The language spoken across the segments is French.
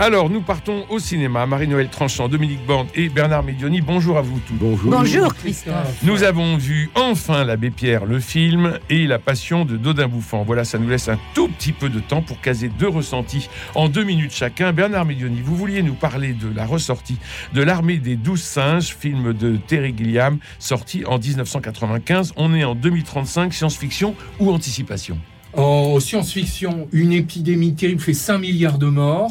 Alors, nous partons au cinéma. Marie-Noël Tranchant, Dominique Borne et Bernard Medioni. Bonjour à vous tous. Bonjour. Bonjour Christophe. Nous avons vu enfin l'abbé Pierre, le film, et la passion de Dodin Bouffant. Voilà, ça nous laisse un tout petit peu de temps pour caser deux ressentis en deux minutes chacun. Bernard Medioni, vous vouliez nous parler de la ressortie de L'armée des douze singes, film de Terry Gilliam, sorti en 1995. On est en 2035, science-fiction ou anticipation? En science-fiction, une épidémie terrible fait 5 milliards de morts.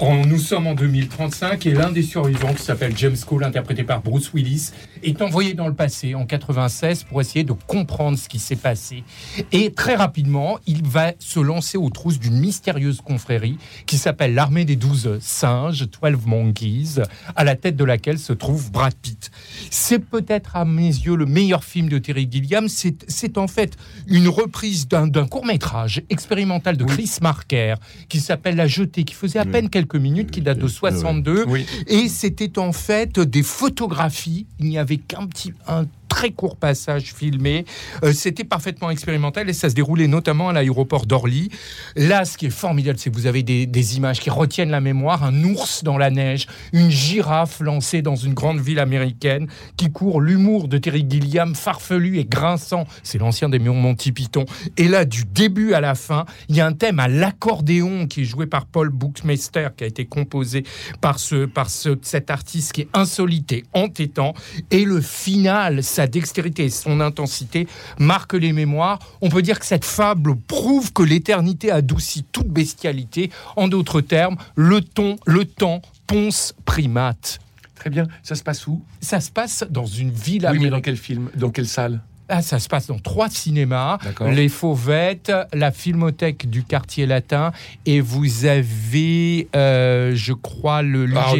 Nous sommes en 2035 et l'un des survivants, qui s'appelle James Cole, interprété par Bruce Willis, est envoyé dans le passé, en 96, pour essayer de comprendre ce qui s'est passé. Et très rapidement, il va se lancer aux trousses d'une mystérieuse confrérie qui s'appelle l'armée des 12 singes, 12 Monkeys, à la tête de laquelle se trouve Brad Pitt. C'est peut-être à mes yeux le meilleur film de Terry Gilliam. C'est en fait une reprise d'un court-métrage expérimental de Chris Marker qui s'appelle La Jetée, qui faisait à peine quelques minutes, qui date de 62. Et c'était en fait des photographies. Il n'y avait qu'un petit, un très court passage filmé. Euh, c'était parfaitement expérimental et ça se déroulait notamment à l'aéroport d'Orly. Là, ce qui est formidable, c'est que vous avez des, images qui retiennent la mémoire. Un ours dans la neige, une girafe lancée dans une grande ville américaine qui court l'humour de Terry Gilliam, farfelu et grinçant. C'est l'ancien des Monty Python. Et là, du début à la fin, il y a un thème à l'accordéon qui est joué par Paul Buchmeister, qui a été composé par, ce, par ce, cet artiste qui est insolite et entêtant. Et le final, ça sa dextérité et son intensité marquent les mémoires. On peut dire que cette fable prouve que l'éternité adoucit toute bestialité. En d'autres termes, le ton, le temps ponce primate. Très bien. Ça se passe où? Ça se passe dans une ville oui, mais dans quel film? Dans quelle salle? Ah, ça se passe dans trois cinémas, les Fauvettes, la Filmothèque du quartier latin, et vous avez, euh, je crois, le ah,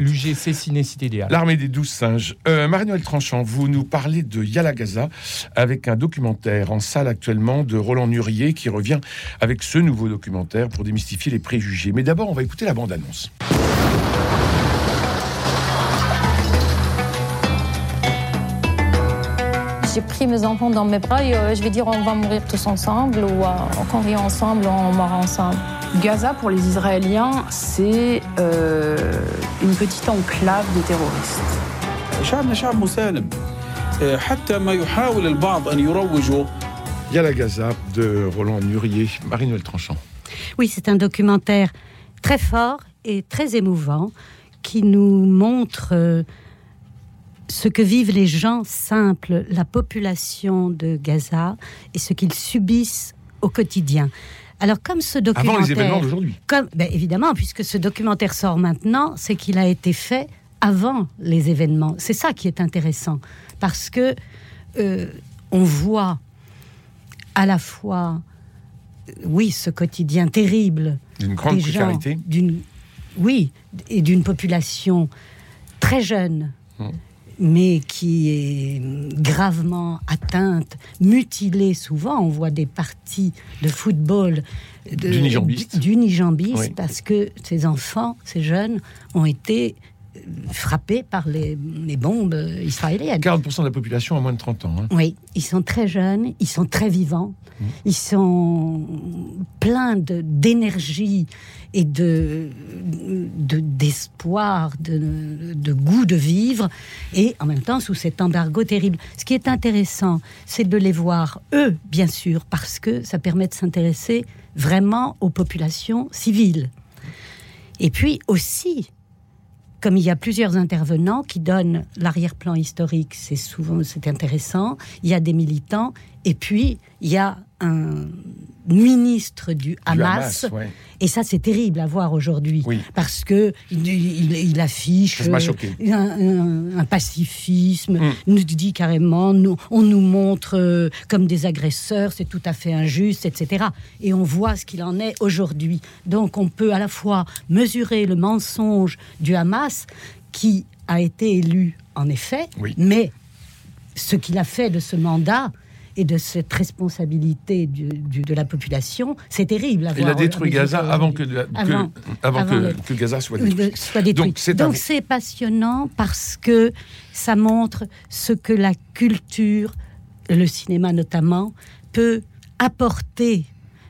l'UGC Cinécité Idéal. L'armée des douze singes. Euh, Marie-Noël Tranchant, vous nous parlez de Yalagaza avec un documentaire en salle actuellement de Roland Nurier qui revient avec ce nouveau documentaire pour démystifier les préjugés. Mais d'abord, on va écouter la bande-annonce. J'ai pris mes enfants dans mes bras et euh, je vais dire on va mourir tous ensemble ou euh, qu'on vit ensemble, on meurt ensemble. Gaza, pour les Israéliens, c'est euh, une petite enclave de terroristes. Il y a la Gaza de Roland Murier, Marie-Noël Tranchant. Oui, c'est un documentaire très fort et très émouvant qui nous montre ce que vivent les gens simples, la population de Gaza, et ce qu'ils subissent au quotidien. Alors, comme ce documentaire. Avant les événements d'aujourd'hui. Ben, évidemment, puisque ce documentaire sort maintenant, c'est qu'il a été fait avant les événements. C'est ça qui est intéressant. Parce que euh, on voit à la fois, euh, oui, ce quotidien terrible. D'une grande précarité. Oui, et d'une population très jeune. Hum mais qui est gravement atteinte, mutilée souvent. On voit des parties de football d'unijambistes parce que ces enfants, ces jeunes, ont été frappés par les, bombes israéliennes. 40% de la population a moins de 30 ans. Hein. Oui, ils sont très jeunes, ils sont très vivants, mmh. ils sont pleins d'énergie et de d'espoir, de, de, goût de vivre, et en même temps sous cet embargo terrible. Ce qui est intéressant, c'est de les voir, eux, bien sûr, parce que ça permet de s'intéresser vraiment aux populations civiles. Et puis aussi, comme il y a plusieurs intervenants qui donnent l'arrière-plan historique, c'est souvent c'est intéressant. Il y a des militants et puis il y a un ministre du Hamas. Et ça, c'est terrible à voir aujourd'hui. Parce que il, affiche un, pacifisme, mm. nous dit carrément, nous, on nous montre euh, comme des agresseurs, c'est tout à fait injuste, etc. Et on voit ce qu'il en est aujourd'hui. Donc on peut à la fois mesurer le mensonge du Hamas, qui a été élu en effet, mais ce qu'il a fait de ce mandat, et de cette responsabilité de la population, c'est terrible. Il a détruit Gaza avant, que, avant, que, Gaza soit détruit. Soit détruit. Donc c'est passionnant parce que ça montre ce que la culture le cinéma notamment, peut apporter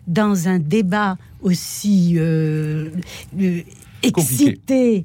dans un débat aussi euh, euh, excité.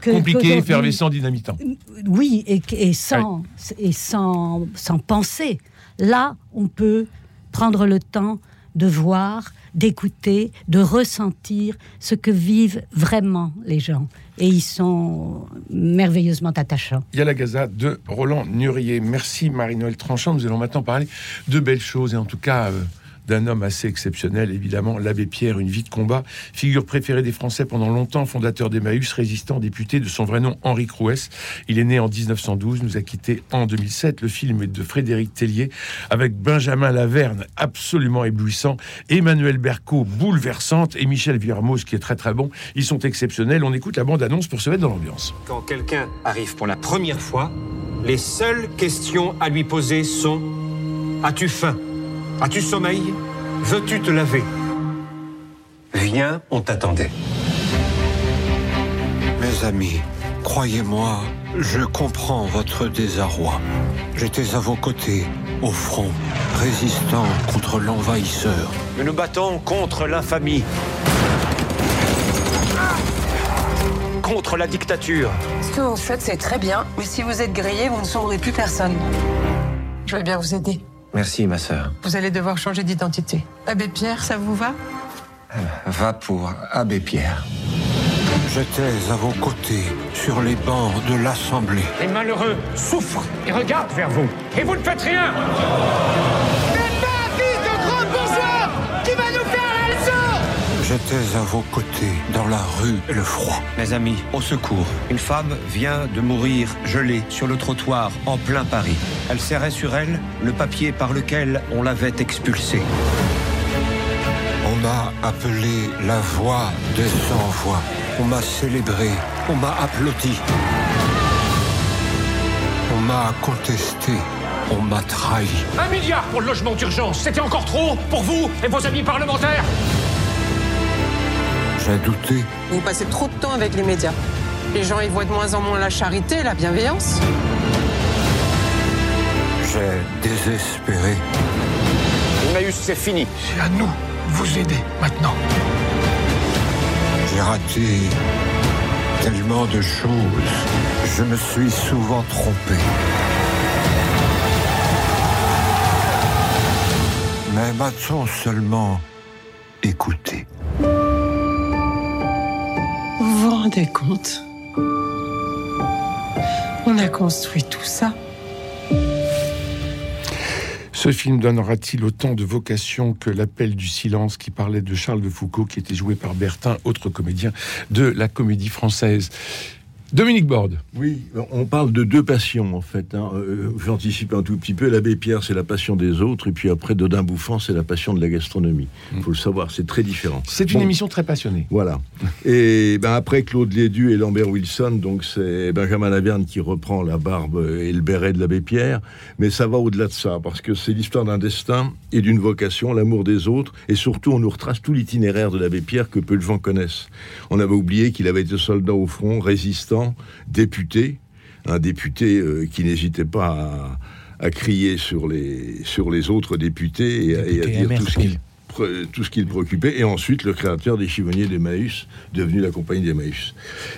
Que, Compliqué, effervescent, dynamitant. Oui, et, et sans, et sans, sans penser. Là, on peut prendre le temps de voir, d'écouter, de ressentir ce que vivent vraiment les gens. Et ils sont merveilleusement attachants. Il y a la Gaza de Roland Nurier. Merci Marie-Noël Tranchant. Nous allons maintenant parler de belles choses et en tout cas... Euh, d'un homme assez exceptionnel, évidemment, l'abbé Pierre, une vie de combat, figure préférée des Français pendant longtemps, fondateur d'Emmaüs, résistant, député de son vrai nom Henri Crouès. Il est né en 1912, nous a quitté en 2007. Le film est de Frédéric Tellier avec Benjamin Laverne, absolument éblouissant, Emmanuel Berco, bouleversante, et Michel Villermoz, qui est très très bon. Ils sont exceptionnels. On écoute la bande-annonce pour se mettre dans l'ambiance. Quand quelqu'un arrive pour la première fois, les seules questions à lui poser sont As-tu faim? As-tu sommeil? Veux-tu te laver? Viens, on t'attendait. Mes amis, croyez-moi, je comprends votre désarroi. J'étais à vos côtés, au front, résistant contre l'envahisseur. Nous nous battons contre l'infamie. Contre la dictature. Ce que vous faites, c'est très bien, mais si vous êtes grillé, vous ne sauverez plus personne. Je vais bien vous aider. Merci, ma sœur. Vous allez devoir changer d'identité. Abbé Pierre, ça vous va? Va pour Abbé Pierre. J'étais à vos côtés, sur les bancs de l'Assemblée. Les malheureux souffrent et regardent vers vous. Et vous ne faites rien J'étais à vos côtés, dans la rue et le froid. Mes amis, au secours. Une femme vient de mourir gelée sur le trottoir en plein Paris. Elle serrait sur elle le papier par lequel on l'avait expulsée. On m'a appelé la voix des sans-voix. On m'a célébré. On m'a applaudi. On m'a contesté. On m'a trahi. Un milliard pour le logement d'urgence, c'était encore trop pour vous et vos amis parlementaires j'ai douté. Vous passez trop de temps avec les médias. Les gens y voient de moins en moins la charité et la bienveillance. J'ai désespéré. Emmaüs, c'est fini. C'est à nous de vous aider maintenant. J'ai raté tellement de choses. Je me suis souvent trompé. Mais m'a-t-on seulement écouté rendez compte On a construit tout ça. Ce film donnera-t-il autant de vocation que l'appel du silence qui parlait de Charles de Foucault, qui était joué par Bertin, autre comédien de la comédie française? Dominique Borde. Oui, on parle de deux passions en fait. Hein. Euh, j'anticipe un tout petit peu. L'abbé Pierre, c'est la passion des autres, et puis après Dodin Bouffant, c'est la passion de la gastronomie. Il mm. faut le savoir, c'est très différent. C'est une émission très passionnée. Voilà. Et ben après Claude Lédu et Lambert Wilson, donc c'est Benjamin Laverne qui reprend la barbe et le béret de l'abbé Pierre. Mais ça va au-delà de ça, parce que c'est l'histoire d'un destin et d'une vocation, l'amour des autres, et surtout on nous retrace tout l'itinéraire de l'abbé Pierre que peu de gens connaissent. On avait oublié qu'il avait été soldat au front, résistant député, un député euh, qui n'hésitait pas à, crier sur les, sur les autres députés et, à, dire tout ce qu'il préoccupait, et ensuite le créateur des chivonniers d'Emmaüs, devenu la compagnie d'Emmaüs.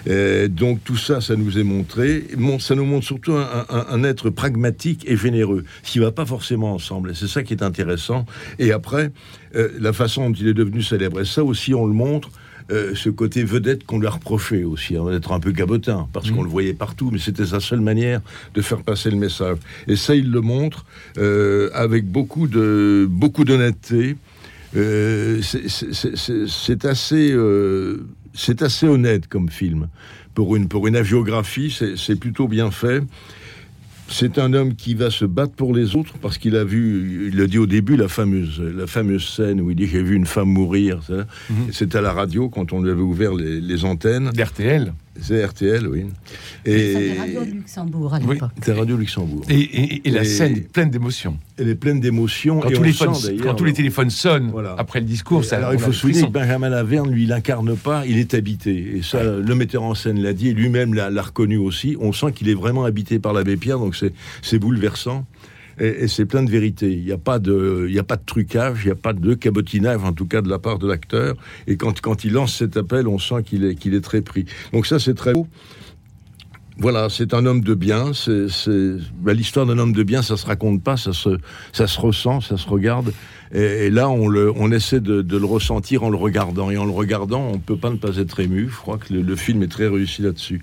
Euh, donc tout ça, ça nous est montré. ça nous montre surtout un, être pragmatique et généreux, ce qui va pas forcément ensemble. Et c'est ça qui est intéressant. Et après, euh, la façon dont il est devenu célèbre, et ça aussi on le montre euh, ce côté vedette qu'on lui a reproché aussi, hein, d'être un peu gabotin, parce qu'on mm. le voyait partout, mais c'était sa seule manière de faire passer le message. Et ça, il le montre euh, avec beaucoup de beaucoup d'honnêteté. Euh, c'est assez c'est assez honnête comme film pour une pour une agiographie, c'est plutôt bien fait. C'est un homme qui va se battre pour les autres parce qu'il a vu, il le dit au début, la fameuse, la fameuse scène où il dit j'ai vu une femme mourir. Mhm. C'est à la radio quand on lui avait ouvert les, les antennes. D'RTL. C'est RTL, oui. Et c'était Radio Luxembourg à l'époque. c'était Radio Luxembourg. Et, la scène est pleine d'émotions. Elle est pleine d'émotions. Quand, tous les, quand tous les téléphones sonnent après le discours, ça. Alors il faut souligner que Benjamin Laverne, lui, il n'incarne pas, il est habité. Et ça, le metteur en scène l'a dit, et lui-même l'a reconnu aussi. On sent qu'il est vraiment habité par l'abbé Pierre, donc c'est bouleversant. Et, c'est plein de vérité. Il n'y a pas de, y a pas de trucage, il n'y a pas de cabotinage, en tout cas de la part de l'acteur. Et quand, quand il lance cet appel, on sent qu'il est, qu'il est très pris. Donc ça, c'est très beau. Voilà, c'est un homme de bien. Ben, l'histoire d'un homme de bien, ça se raconte pas, ça se, ressent, ça se regarde. Et, là, on, essaie de, le ressentir en le regardant. Et en le regardant, on peut pas ne pas être ému. Je crois que le, le film est très réussi là-dessus.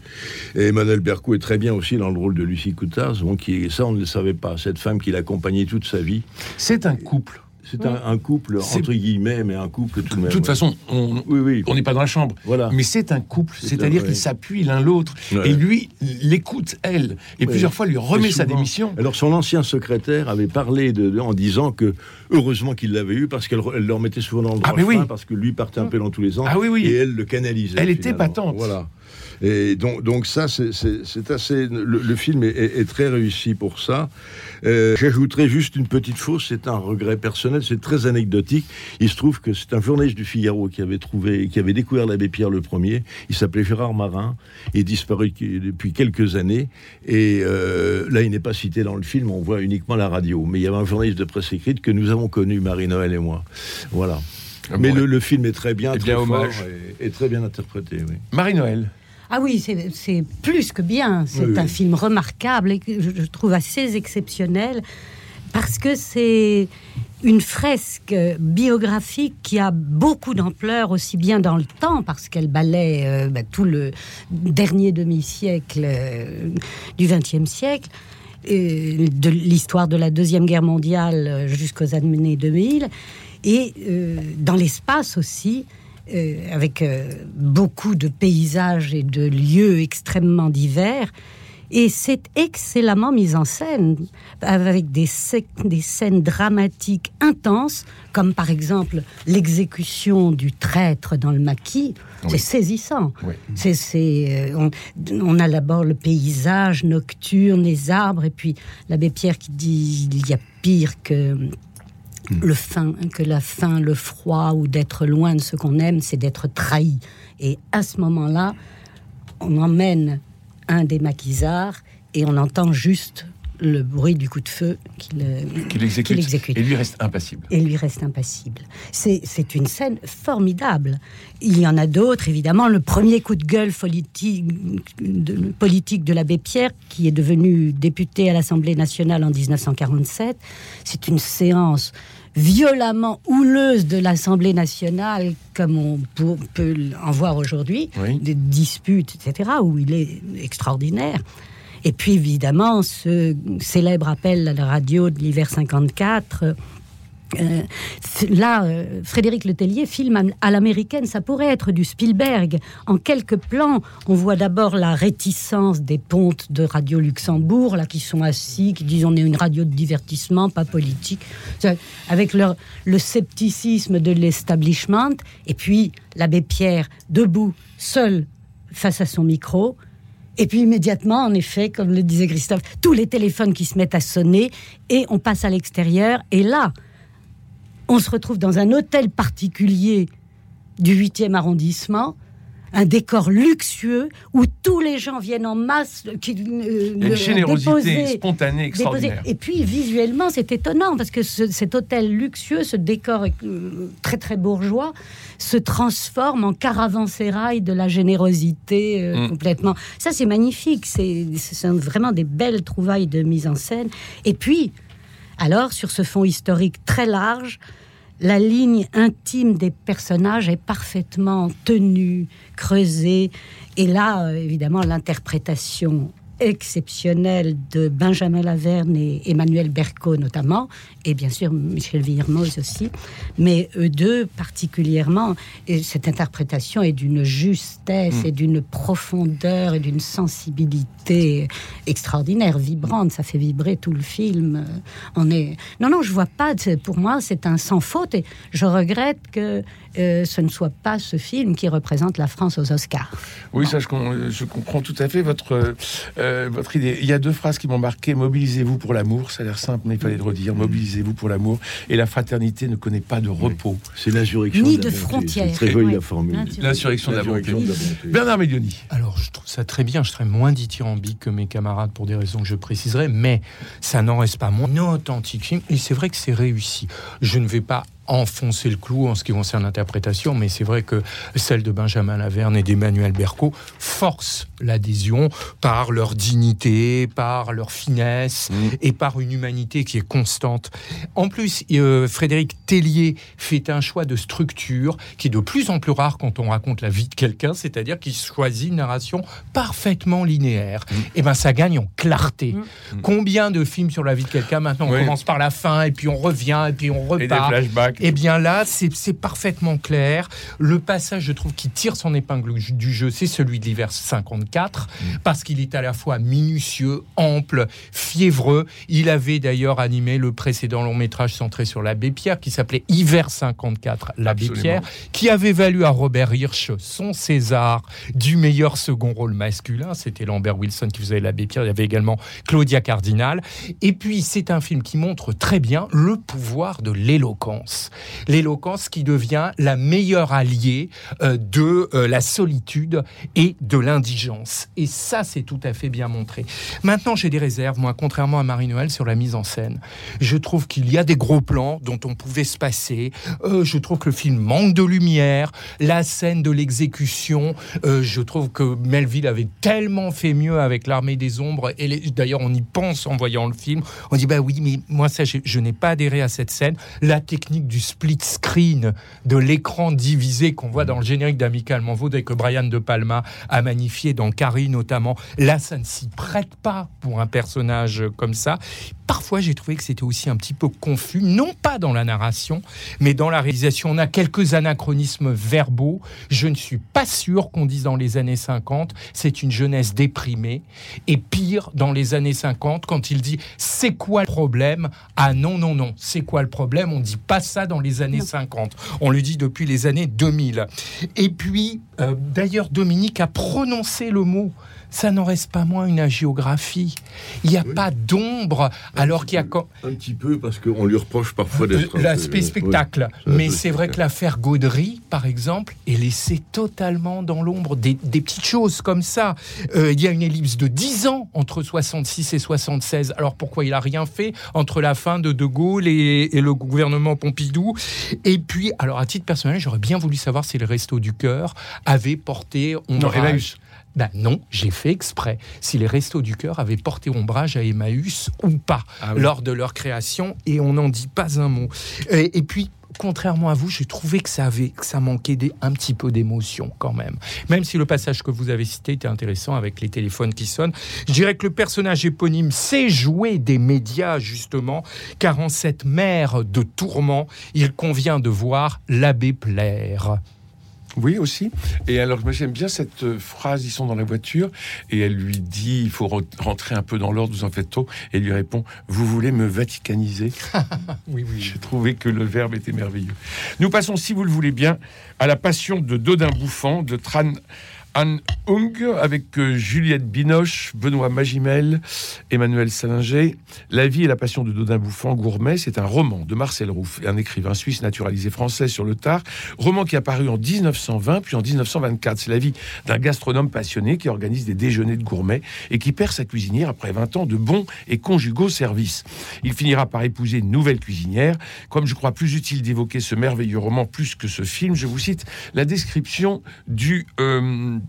Et Emmanuel Bercou est très bien aussi dans le rôle de Lucie Coutaz. Bon, qui, ça, on ne le savait pas. Cette femme qui l'accompagnait toute sa vie. C'est un couple. C'est un, un couple, entre guillemets, mais un couple tout de même. De toute ouais. façon, on Oui, n'est pas dans la chambre. Voilà. Mais c'est un couple, C'est c'est-à-dire qu'ils s'appuient l'un l'autre. Ouais. Et lui, l'écoute, elle. Et plusieurs fois, lui remet Et sa démission. Alors son ancien secrétaire avait parlé de, de- en disant que heureusement qu'il l'avait eu parce qu'elle re- elle le remettait souvent dans le Ah, droit mais oui. parce que lui partait un peu dans tous les ans Ah oui, oui. et elle le canalisait. Elle était patente. Voilà. Et donc, donc ça, c'est- assez. Le, le film est, est- est très réussi pour ça. Euh, J'ajouterai juste une petite fausse. C'est un regret personnel. C'est très anecdotique. Il se trouve que c'est un journaliste du Figaro qui avait trouvé, qui avait découvert l'abbé Pierre le premier. Il s'appelait Gérard Marin. Il est disparu depuis quelques années. Et euh, là, il n'est pas cité dans le film. On voit uniquement la radio. Mais il y avait un journaliste de presse écrite que nous avons connu, Marie-Noël et moi. Voilà. Ah Mais bon, le, le film est très bien, Eh très bien, fort hommage. et, et très bien interprété. Oui. Marie-Noël. Ah oui, c'est plus que bien. C'est Oui, un oui. film remarquable et que je, trouve assez exceptionnel parce que c'est une fresque biographique qui a beaucoup d'ampleur aussi bien dans le temps parce qu'elle balaie euh, bah, tout le dernier demi-siècle euh, du XXe siècle. euh, de l'histoire de la Deuxième Guerre mondiale euh, jusqu'aux années 2000, et euh, dans l'espace aussi, euh, avec euh, beaucoup de paysages et de lieux extrêmement divers. Et c'est excellemment mis en scène, avec des, des scènes dramatiques intenses, comme par exemple l'exécution du traître dans le maquis. C'est saisissant. Oui. C'est, c'est, euh, on, on a d'abord le paysage nocturne, les arbres, et puis l'abbé Pierre qui dit il y a pire que le faim, que la faim, le froid ou d'être loin de ce qu'on aime, c'est d'être trahi. Et à ce moment-là, on emmène un des maquisards et on entend juste le bruit du coup de feu qu'il euh, Qui l'exécute. l'exécute. Et lui reste impassible. Et lui reste impassible. C'est une scène formidable. Il y en a d'autres, évidemment. Le premier coup de gueule politique de, politique de l'abbé Pierre, qui est devenu député à l'Assemblée nationale en 1947, c'est une séance violemment houleuse de l'Assemblée nationale, comme on peut- peut en voir aujourd'hui, Oui. des disputes, etc., où il est extraordinaire. Et puis évidemment, ce célèbre appel à la radio de l'hiver 54. euh, f- là, euh, Frédéric Letellier filme à- l'américaine, ça pourrait être du Spielberg. En quelques plans, on voit d'abord la réticence des pontes de Radio Luxembourg, là, qui sont assis, qui disent on est une radio de divertissement, pas politique, avec leur, le scepticisme de l'establishment, et puis l'abbé Pierre debout, seul, face à son micro, et puis immédiatement, en effet, comme le disait Christophe, tous les téléphones qui se mettent à sonner et on passe à l'extérieur. Et là, on se retrouve dans un hôtel particulier du 8e arrondissement, un décor luxueux où tous les gens viennent en masse. Qui, euh, une générosité déposer- spontanée extraordinaire. déposer. Et puis visuellement, c'est étonnant parce que ce- cet hôtel luxueux, ce décor euh, très très bourgeois, se transforme en caravansérail de la générosité euh, Mm. complètement. Ça, c'est magnifique. C'est ce sont vraiment des belles trouvailles de mise en scène. Et puis, alors, sur ce fond historique très large, la ligne intime des personnages est parfaitement tenue, creusée. Et là, euh, évidemment, l'interprétation exceptionnelle de Benjamin Laverne et Emmanuel Berco notamment, et bien sûr Michel Villermoz aussi, mais eux deux particulièrement, et cette interprétation est d'une justesse Mm. et d'une profondeur et d'une sensibilité extraordinaire, vibrante, ça fait vibrer tout le film. On est... Non, non, je vois pas, pour moi c'est un sans faute, et je regrette que euh, ce ne soit pas ce film qui représente la France aux Oscars. Oui, ça, je comprends tout à fait votre, euh, euh, votre idée. Il y a deux phrases qui m'ont marqué. Mobilisez-vous pour l'amour. Ça a l'air simple, mais il fallait le redire. Mobilisez-vous pour l'amour. Et la fraternité ne connaît pas de repos. C'est l'insurrection Ni de, frontières. C'est très joli Ouais. la formule. L'insurrection de la bonté. Bernard Médioni. Alors, je trouve ça très bien. Je serais moins dithyrambique que mes camarades pour des raisons que je préciserai, mais ça n'en reste pas moins un authentique film. Et c'est vrai que c'est réussi. Je ne vais pas enfoncer le clou en ce qui concerne l'interprétation, mais c'est vrai que celle de Benjamin Laverne et d'Emmanuel Berco force l'adhésion par leur dignité, par leur finesse et par une humanité qui est constante. En plus, euh, Frédéric Tellier fait un choix de structure qui est de plus en plus rare quand on raconte la vie de quelqu'un, c'est-à-dire qu'il choisit une narration parfaitement linéaire. Et ben ça gagne en clarté. Combien de films sur la vie de quelqu'un maintenant on Oui. commence par la fin et puis on revient et puis on Et des repart. Flashbacks. Eh bien là, c'est parfaitement clair. Le passage, je trouve, qui tire son épingle du jeu, c'est celui de l'hiver 54, parce qu'il est à la fois minutieux, ample, fiévreux. Il avait d'ailleurs animé le précédent long métrage centré sur l'abbé Pierre, qui s'appelait Hiver 54, l'abbé. Pierre, qui avait valu à Robert Hirsch son César du meilleur second rôle masculin. C'était Lambert Wilson qui faisait l'abbé Pierre. Il y avait également Claudia Cardinal. Et puis, c'est un film qui montre très bien le pouvoir de l'éloquence. L'éloquence qui devient la meilleure alliée euh, de euh, la solitude et de l'indigence. Et ça, c'est tout à fait bien montré. Maintenant, j'ai des réserves, moi, contrairement à Marie-Noël, sur la mise en scène. Je trouve qu'il y a des gros plans dont on pouvait se passer. Euh, je trouve que le film manque de lumière. La scène de l'exécution, je trouve que Melville avait tellement fait mieux avec l'armée des ombres. Et d'ailleurs, on y pense en voyant le film. On dit, bah oui, mais moi, ça, je, je n'ai pas adhéré à cette scène. La technique du split screen, de l'écran divisé qu'on voit dans le générique d'Amicalement Vaud et que Brian De Palma a magnifié dans Carrie notamment. Là, ça ne s'y prête pas pour un personnage comme ça. Parfois, j'ai trouvé que c'était aussi un petit peu confus, non pas dans la narration, mais dans la réalisation. On a quelques anachronismes verbaux. Je ne suis pas sûr qu'on dise dans les années 50, c'est une jeunesse déprimée. Et pire, dans les années 50, quand il dit c'est quoi le problème? Ah non, non, non, c'est quoi le problème? On ne dit pas ça dans les années 50. On le dit depuis les années 2000. Et puis, euh, d'ailleurs, Dominique a prononcé le mot. Ça n'en reste pas moins une agiographie. Il n'y a pas d'ombre, alors qu'il y a. quand- Un petit peu parce qu'on lui reproche parfois d'être. peu- L'aspect oui, spectacle. Mais peu c'est vrai que l'affaire Gaudry, par exemple, est laissée totalement dans l'ombre. Des, des petites choses comme ça. Euh, il y a une ellipse de 10 ans entre 66 et 76. Alors pourquoi il a rien fait entre la fin de De Gaulle et, et le gouvernement Pompidou? Et puis, alors à titre personnel, j'aurais bien voulu savoir si les Restos du Cœur avaient porté ombrage. Emmaüs. Ben non, j'ai fait exprès. Si les Restos du Cœur avaient porté ombrage à Emmaüs ou pas Ah oui. lors de leur création, et on n'en dit pas un mot. Et, et puis, contrairement à vous, j'ai trouvé que ça avait, que ça manquait des- un petit peu d'émotion quand même. Même si le passage que vous avez cité était intéressant avec les téléphones qui sonnent, je dirais que le personnage éponyme sait jouer des médias justement, car en cette mer de tourments, il convient de voir l'abbé plaire. Oui, aussi. Et alors, moi, j'aime bien cette euh, phrase, ils sont dans la voiture, et elle lui dit, il faut re- rentrer un peu dans l'ordre, vous en faites trop. Et il lui répond, vous voulez me vaticaniser? Oui, oui. J'ai trouvé que le verbe était merveilleux. Nous passons, si vous le voulez bien, à la passion de Dodin Bouffant, de Tran An Hung, avec euh, Juliette Binoche, Benoît Magimel, Emmanuel Salinger. La vie et la passion de Dodin Bouffant, gourmet, c'est un roman de Marcel Rouff, un écrivain suisse naturalisé français sur le tard. Roman qui est apparu en 1920 puis en 1924. C'est la vie d'un gastronome passionné qui organise des déjeuners de gourmets et qui perd sa cuisinière après 20 ans de bons et conjugaux services. Il finira par épouser une nouvelle cuisinière. Comme je crois plus utile d'évoquer ce merveilleux roman plus que ce film, je vous cite la description du... euh,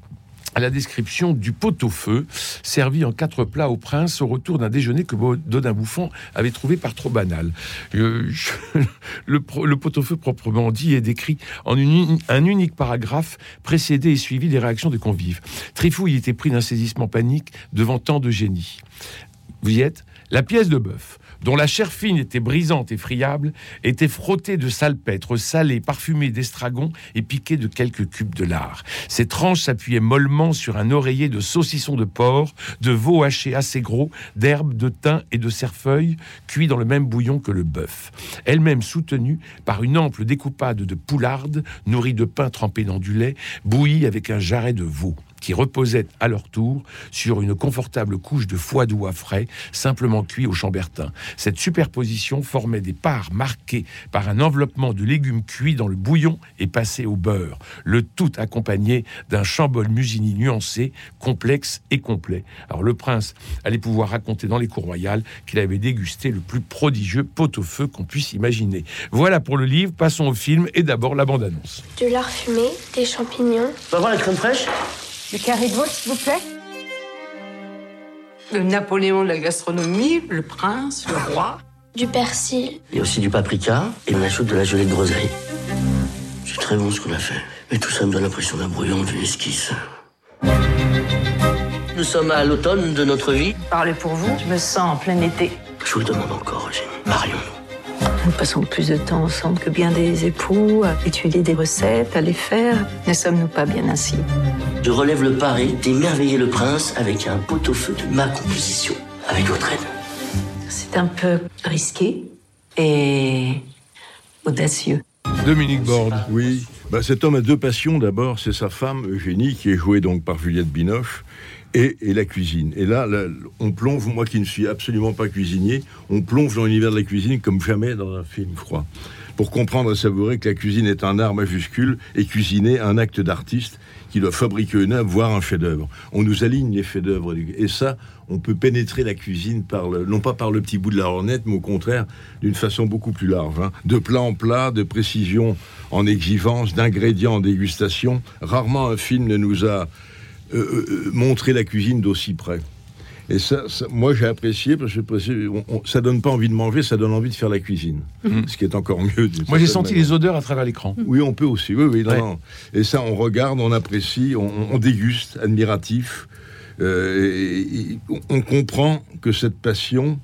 la description du pot-au-feu, servi en quatre plats au prince au retour d'un déjeuner que Dodin Bouffon avait trouvé par trop banal. Euh, le, pot-au-feu proprement dit est décrit en un unique paragraphe précédé et suivi des réactions des convives. Trifouille était pris d'un saisissement panique devant tant de génie. Vous y êtes? La pièce de bœuf, dont la chair fine était brisante et friable, était frottée de salpêtre salé, parfumée d'estragon et piquée de quelques cubes de lard. Ses tranches s'appuyaient mollement sur un oreiller de saucisson de porc, de veau haché assez gros, d'herbes, de thym et de cerfeuil, cuits dans le même bouillon que le bœuf. Elle-même soutenue par une ample découpade de poularde, nourrie de pain trempé dans du lait, bouillie avec un jarret de veau qui reposaient à leur tour sur une confortable couche de foie d'oie frais, simplement cuit au chambertin. Cette superposition formait des parts marquées par un enveloppement de légumes cuits dans le bouillon et passés au beurre, le tout accompagné d'un chambol musini nuancé, complexe et complet. Alors le prince allait pouvoir raconter dans les cours royales qu'il avait dégusté le plus prodigieux pot-au-feu qu'on puisse imaginer. Voilà pour le livre, passons au film et d'abord la bande-annonce. Du lard fumé, des champignons. On va voir la crème fraîche? Du carré de veau, s'il vous plaît Le Napoléon de la gastronomie, le prince, le roi. Du persil. Il y a aussi du paprika et on ajoute de la gelée de groseille. C'est très bon ce qu'on a fait. Mais tout ça me donne l'impression d'un brouillon d'une esquisse. Nous sommes à l'automne de notre vie. Parlez pour vous, je me sens en plein été. Je vous le demande encore, Eugénie. Marions-nous. Nous passons plus de temps ensemble que bien des époux, à étudier des recettes, à les faire. Ne sommes-nous pas bien ainsi? Je relève le pari d'émerveiller le prince avec un pot-au-feu de ma composition, avec votre aide. C'est un peu risqué et audacieux. Dominique Borde. Oui, bah, cet homme a deux passions. D'abord, c'est sa femme, Eugénie, qui est jouée donc par Juliette Binoche, et, la cuisine. Et là, on plonge, moi qui ne suis absolument pas cuisinier, on plonge dans l'univers de la cuisine comme jamais dans un film, je crois. Pour comprendre et savourer que la cuisine est un art majuscule et cuisiner un acte d'artiste qui doit fabriquer une œuvre, voire un chef-d'œuvre. On nous aligne les chefs-d'œuvre. Et ça, on peut pénétrer la cuisine par non pas par le petit bout de la lorgnette, mais au contraire d'une façon beaucoup plus large. hein. De plat en plat, de précision en exigence, d'ingrédients en dégustation. Rarement un film ne nous a euh, euh, montré la cuisine d'aussi près. Et ça, ça- moi j'ai apprécié parce que on- on- ça donne pas envie de manger, ça donne envie de faire la cuisine. Mhm. Ce qui est encore mieux. Moi j'ai senti manière. les odeurs à travers l'écran. Oui, on peut aussi. Oui, oui, non, Ouais. non. Et ça, on regarde, on apprécie, on, on déguste, admiratif. Euh, et- on comprend que cette passion,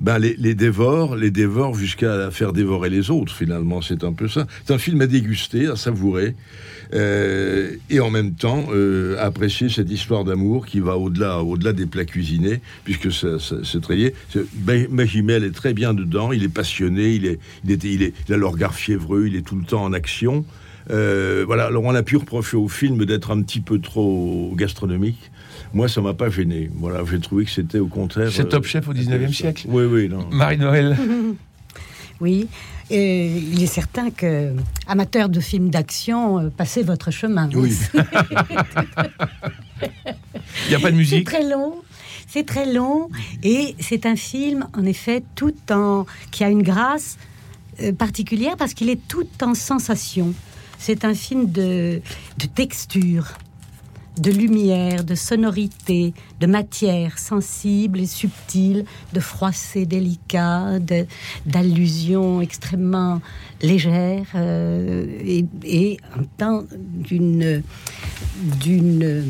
ben, les, dévore, les dévore jusqu'à faire dévorer les autres, finalement. C'est un peu ça. C'est un film à déguster, à savourer. euh, et en même temps, euh, apprécier cette histoire d'amour qui va au-delà au-delà des plats cuisinés, puisque c'est très lié. C'est- Ben- Magimel est très bien dedans, il est passionné, il, est, il a le regard fiévreux, il est tout le temps en action. Euh, voilà, alors on a pu reprocher au film d'être un petit peu trop gastronomique. Moi, ça m'a pas gêné. Voilà, j'ai trouvé que c'était au contraire. C'est euh, Top Chef au 19e intéressant. siècle. Oui, oui, non. Marie-Noël. Oui, et il est certain que amateurs de films d'action, euh, passez votre chemin. Oui. Il n'y a pas de C'est musique. très long. C'est très long et c'est un film, en effet, tout en qui a une grâce euh, particulière parce qu'il est tout en sensation. C'est un film de, de texture, de lumière, de sonorité, de matière sensible et subtile, de froissé délicat, de- d'allusions extrêmement légères euh, et, en temps d'une d'une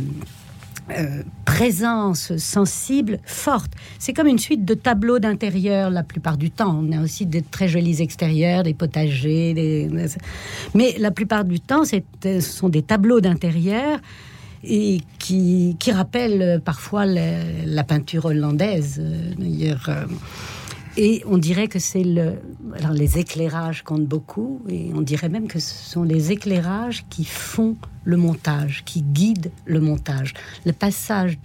euh, présence sensible forte. C'est comme une suite de tableaux d'intérieur la plupart du temps. On a aussi de très jolis extérieurs, des potagers, des... mais la plupart du temps, c'est- ce sont des tableaux d'intérieur et qui, qui rappellent euh, parfois la, la peinture hollandaise. euh, D'ailleurs, euh, et on dirait que c'est le. Alors, les éclairages comptent beaucoup, et on dirait même que ce sont les éclairages qui font le montage, qui guident le montage. Le passage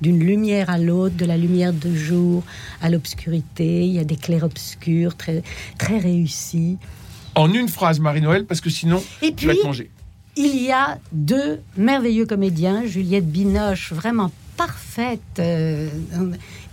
d'une lumière à l'autre, de la lumière de jour à l'obscurité, il y a des clairs-obscurs très, très réussis. En une phrase, Marie-Noël, parce que sinon, Et tu vas puis- te manger. Il y a deux merveilleux comédiens, Juliette Binoche, vraiment parfaite, euh,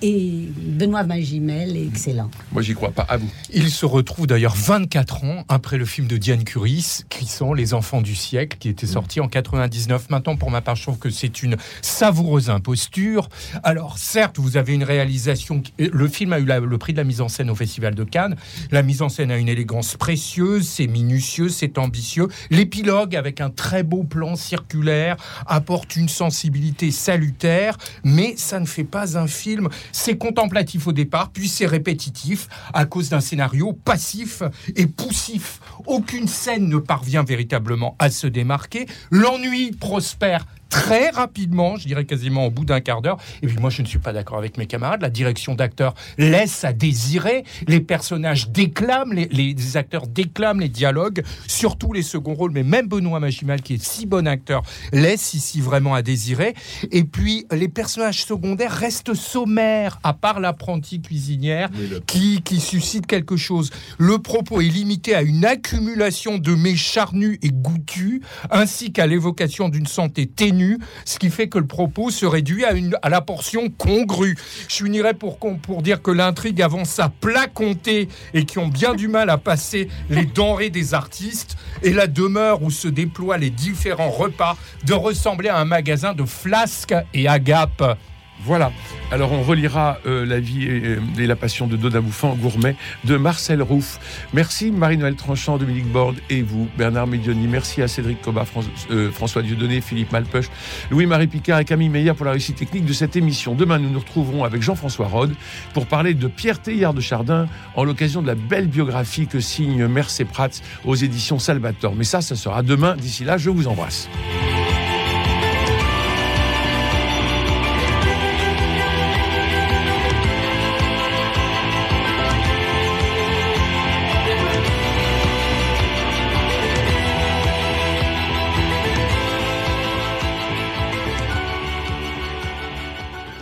et Benoît Magimel, excellent. Moi, j'y crois pas. À vous. Il se retrouve d'ailleurs 24 ans après le film de Diane Curis, qui sont Les Enfants du siècle, qui était sorti en 99. Maintenant, pour ma part, je trouve que c'est une savoureuse imposture. Alors, certes, vous avez une réalisation. Le film a eu la- le prix de la mise en scène au Festival de Cannes. La mise en scène a une élégance précieuse, c'est minutieux, c'est ambitieux. L'épilogue, avec un très beau plan circulaire, apporte une sensibilité salutaire, mais ça ne fait pas un film. C'est contemplatif au départ, puis c'est répétitif à cause d'un scénario passif et poussif. Aucune scène ne parvient véritablement à se démarquer. L'ennui prospère très rapidement, je dirais quasiment au bout d'un quart d'heure. Et puis moi, je ne suis pas d'accord avec mes camarades. La direction d'acteurs laisse à désirer. Les personnages déclament, les, les acteurs déclament les dialogues, surtout les seconds rôles. Mais même Benoît Machimal, qui est si bon acteur, laisse ici vraiment à désirer. Et puis les personnages secondaires restent sommaires, à part l'apprenti cuisinière qui, qui suscite quelque chose. Le propos est limité à une accumulation de mets charnus et goûtus, ainsi qu'à l'évocation d'une santé ténue, ce qui fait que le propos se réduit à, la portion congrue. Je finirais pour, pour dire que l'intrigue avance à plat compté et qui ont bien du mal à passer les denrées des artistes et la demeure où se déploient les différents repas de ressembler à un magasin de flasques et agapes. Voilà. Alors on relira euh, la vie et, euh, et la passion de Dodin Bouffant gourmet de Marcel Rouff. Merci Marie-Noël Tranchant, Dominique Borde et vous, Bernard Medioni. Merci à Cédric Cobat, Fran- euh, François Dieudonné, Philippe Malpeuch, Louis-Marie Picard et Camille Meyer pour la réussite technique de cette émission. Demain, nous nous retrouverons avec Jean-François Rode pour parler de Pierre Teilhard de Chardin en l'occasion de la belle biographie que signe Mercé Prats aux éditions Salvatore. Mais ça, ça sera demain. D'ici là, je vous embrasse.